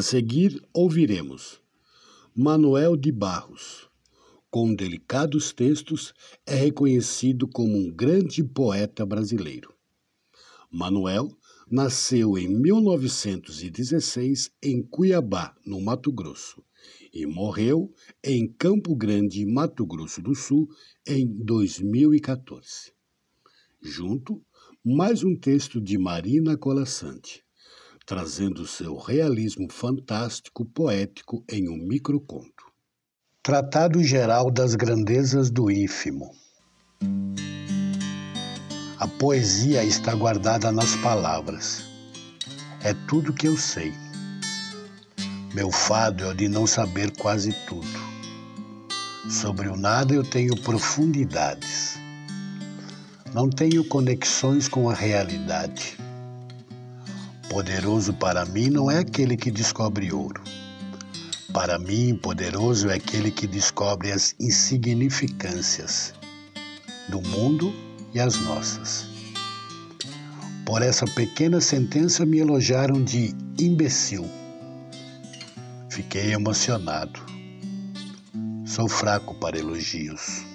A seguir ouviremos Manuel de Barros. Com delicados textos, é reconhecido como um grande poeta brasileiro. Manuel nasceu em 1916 em Cuiabá, no Mato Grosso, e morreu em Campo Grande, Mato Grosso do Sul, em 2014. Junto, mais um texto de Marina Colassante, trazendo seu realismo fantástico poético em um microconto. Tratado Geral das Grandezas do Ínfimo. A poesia está guardada nas palavras. É tudo que eu sei. Meu fado é o de não saber quase tudo. Sobre o nada eu tenho profundidades. Não tenho conexões com a realidade. Poderoso para mim não é aquele que descobre ouro. Para mim, poderoso é aquele que descobre as insignificâncias do mundo e as nossas. Por essa pequena sentença me elogiaram de imbecil. Fiquei emocionado. Sou fraco para elogios.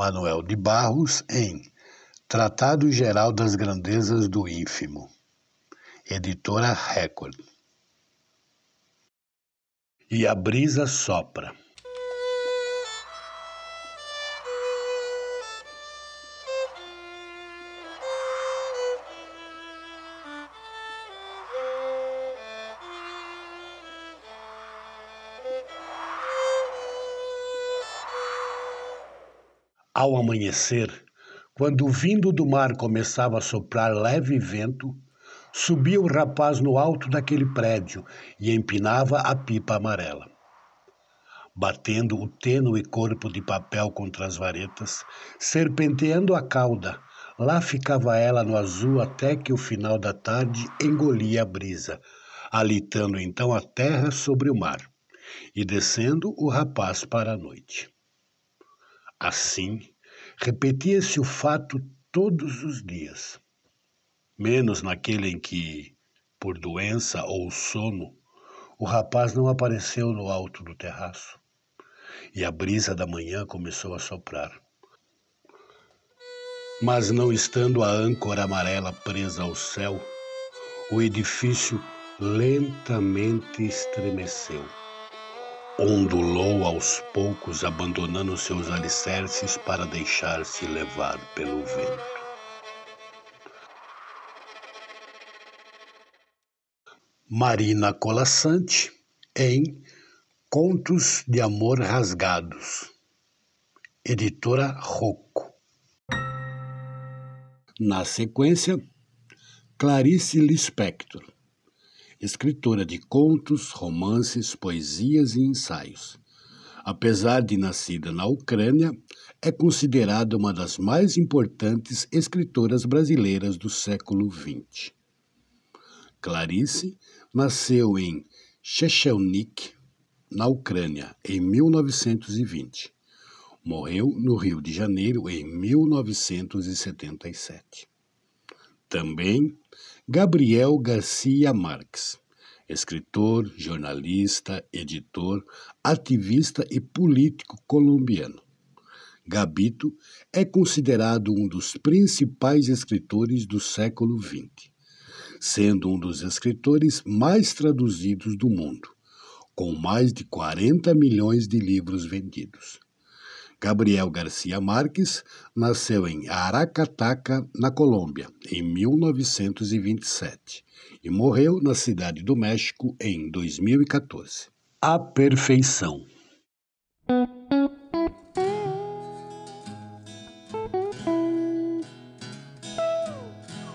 Manuel de Barros em Tratado Geral das Grandezas do Ínfimo. Editora Record e a brisa sopra. Ao amanhecer, quando vindo do mar começava a soprar leve vento, Subia o rapaz no alto daquele prédio e empinava a pipa amarela. Batendo o tênue corpo de papel contra as varetas, serpenteando a cauda, lá ficava ela no azul até que o final da tarde engolia a brisa, alitando então a terra sobre o mar, e descendo o rapaz para a noite. Assim, repetia-se o fato todos os dias menos naquele em que, por doença ou sono, o rapaz não apareceu no alto do terraço e a brisa da manhã começou a soprar. Mas não estando a âncora amarela presa ao céu, o edifício lentamente estremeceu. Ondulou aos poucos, abandonando seus alicerces para deixar-se levar pelo vento. Marina Colassante em Contos de Amor Rasgados, editora Rocco. Na sequência, Clarice Lispector, escritora de contos, romances, poesias e ensaios. Apesar de nascida na Ucrânia, é considerada uma das mais importantes escritoras brasileiras do século XX. Clarice nasceu em Shechelnik, na Ucrânia, em 1920. Morreu no Rio de Janeiro em 1977. Também Gabriel Garcia Marques, escritor, jornalista, editor, ativista e político colombiano. Gabito é considerado um dos principais escritores do século XX, sendo um dos escritores mais traduzidos do mundo, com mais de 40 milhões de livros vendidos. Gabriel Garcia Marques nasceu em Aracataca, na Colômbia, em 1927 e morreu na Cidade do México em 2014. A perfeição.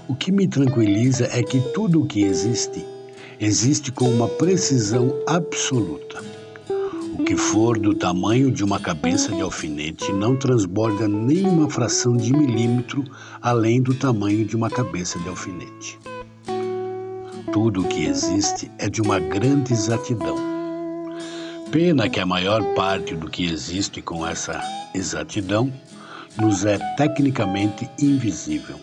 O que me tranquiliza é que tudo o que existe, existe com uma precisão absoluta que for do tamanho de uma cabeça de alfinete não transborda nem uma fração de milímetro além do tamanho de uma cabeça de alfinete. Tudo o que existe é de uma grande exatidão. Pena que a maior parte do que existe com essa exatidão nos é tecnicamente invisível.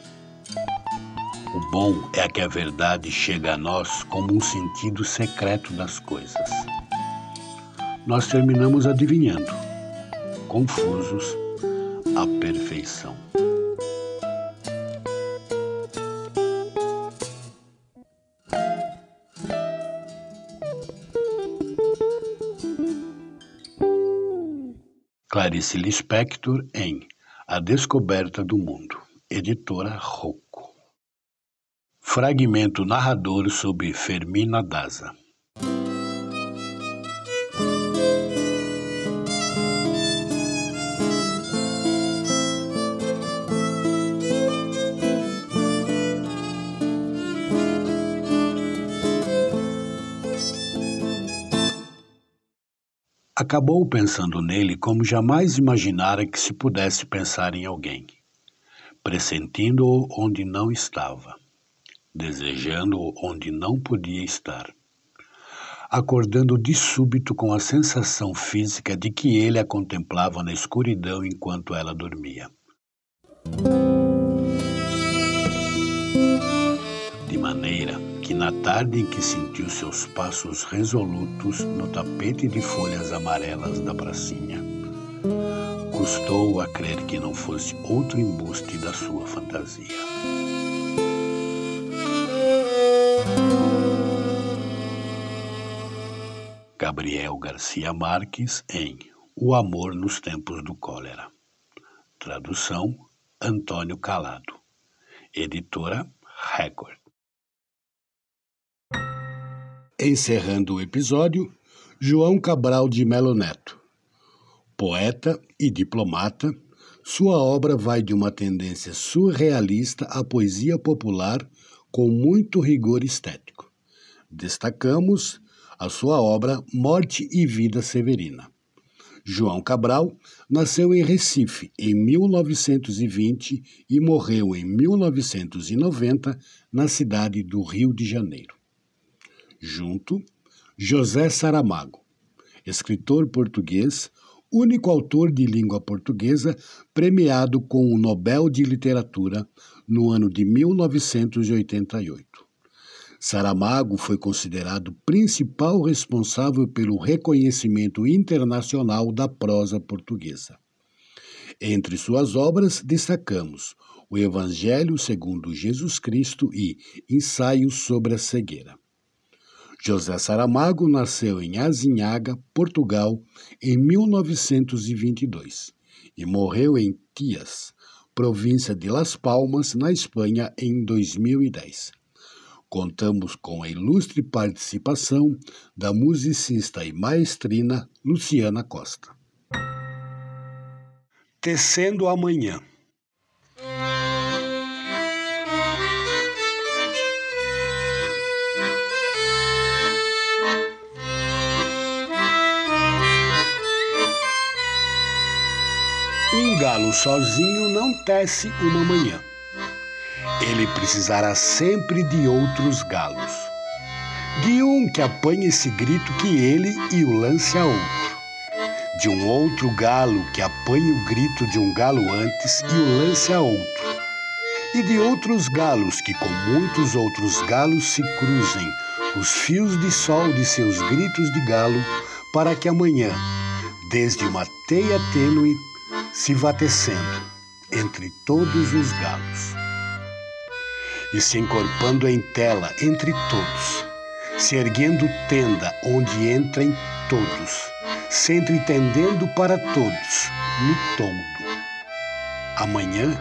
O bom é que a verdade chega a nós como um sentido secreto das coisas nós terminamos adivinhando, confusos, a perfeição. Clarice Lispector em A Descoberta do Mundo, editora Rocco. Fragmento narrador sobre Fermina Daza. Acabou pensando nele como jamais imaginara que se pudesse pensar em alguém, pressentindo-o onde não estava, desejando-o onde não podia estar, acordando de súbito com a sensação física de que ele a contemplava na escuridão enquanto ela dormia. Na tarde em que sentiu seus passos resolutos no tapete de folhas amarelas da pracinha, custou a crer que não fosse outro embuste da sua fantasia. Gabriel Garcia Marques em O Amor nos Tempos do Cólera. Tradução Antônio Calado. Editora Record. Encerrando o episódio, João Cabral de Melo Neto. Poeta e diplomata, sua obra vai de uma tendência surrealista à poesia popular com muito rigor estético. Destacamos a sua obra Morte e Vida Severina. João Cabral nasceu em Recife em 1920 e morreu em 1990 na cidade do Rio de Janeiro. Junto, José Saramago, escritor português, único autor de língua portuguesa premiado com o Nobel de Literatura no ano de 1988. Saramago foi considerado principal responsável pelo reconhecimento internacional da prosa portuguesa. Entre suas obras destacamos O Evangelho segundo Jesus Cristo e Ensaios sobre a Cegueira. José Saramago nasceu em Azinhaga, Portugal, em 1922 e morreu em Tias, província de Las Palmas, na Espanha, em 2010. Contamos com a ilustre participação da musicista e maestrina Luciana Costa. Tecendo amanhã. Galo sozinho não tece uma manhã. Ele precisará sempre de outros galos. De um que apanhe esse grito que ele e o lance a outro. De um outro galo que apanhe o grito de um galo antes e o lance a outro. E de outros galos que com muitos outros galos se cruzem, os fios de sol de seus gritos de galo, para que amanhã, desde uma teia tênue, se vá tecendo entre todos os galos. E se encorpando em tela entre todos, se erguendo tenda onde entrem todos, se entretendendo para todos, no todo. Amanhã,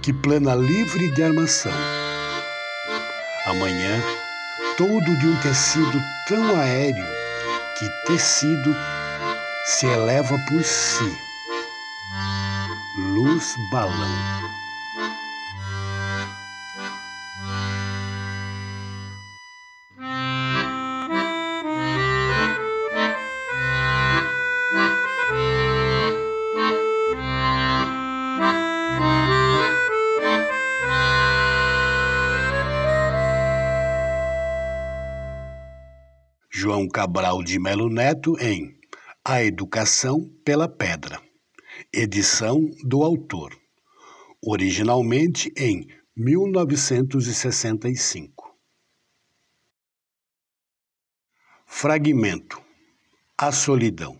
que plana livre de armação. Amanhã, todo de um tecido tão aéreo que tecido se eleva por si. Luz balão. João Cabral de Melo Neto em A Educação pela Pedra, edição do autor, originalmente em 1965. Fragmento A Solidão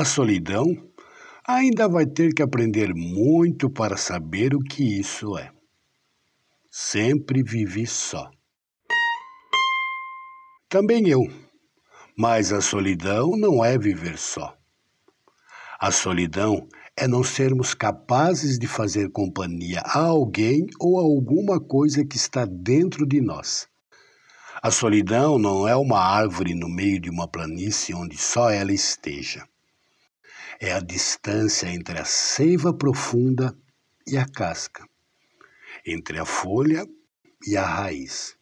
a solidão ainda vai ter que aprender muito para saber o que isso é. Sempre vivi só. Também eu. Mas a solidão não é viver só. A solidão é não sermos capazes de fazer companhia a alguém ou a alguma coisa que está dentro de nós. A solidão não é uma árvore no meio de uma planície onde só ela esteja. É a distância entre a seiva profunda e a casca, entre a folha e a raiz.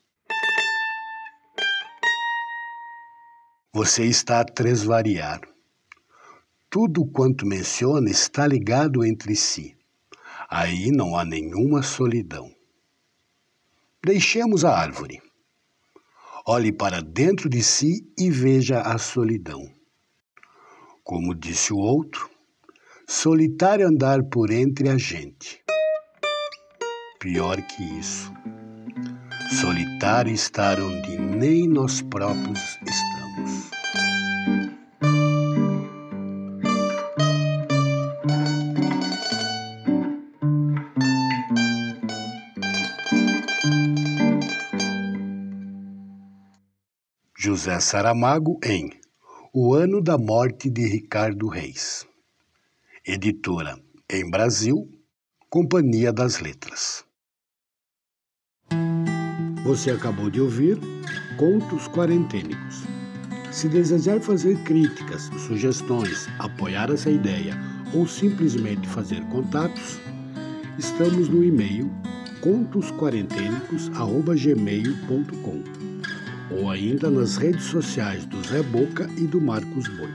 Você está a tresvariar. Tudo quanto menciona está ligado entre si. Aí não há nenhuma solidão. Deixemos a árvore. Olhe para dentro de si e veja a solidão. Como disse o outro, solitário andar por entre a gente. Pior que isso, solitário estar onde nem nós próprios estamos. José Saramago em O Ano da Morte de Ricardo Reis. Editora em Brasil, Companhia das Letras. Você acabou de ouvir Contos Quarentênicos. Se desejar fazer críticas, sugestões, apoiar essa ideia ou simplesmente fazer contatos, estamos no e-mail contosquarentênicos.gmail.com ou ainda nas redes sociais do Zé Boca e do Marcos Boi.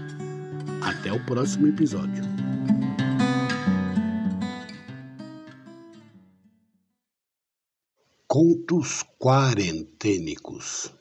Até o próximo episódio. Contos Quarentênicos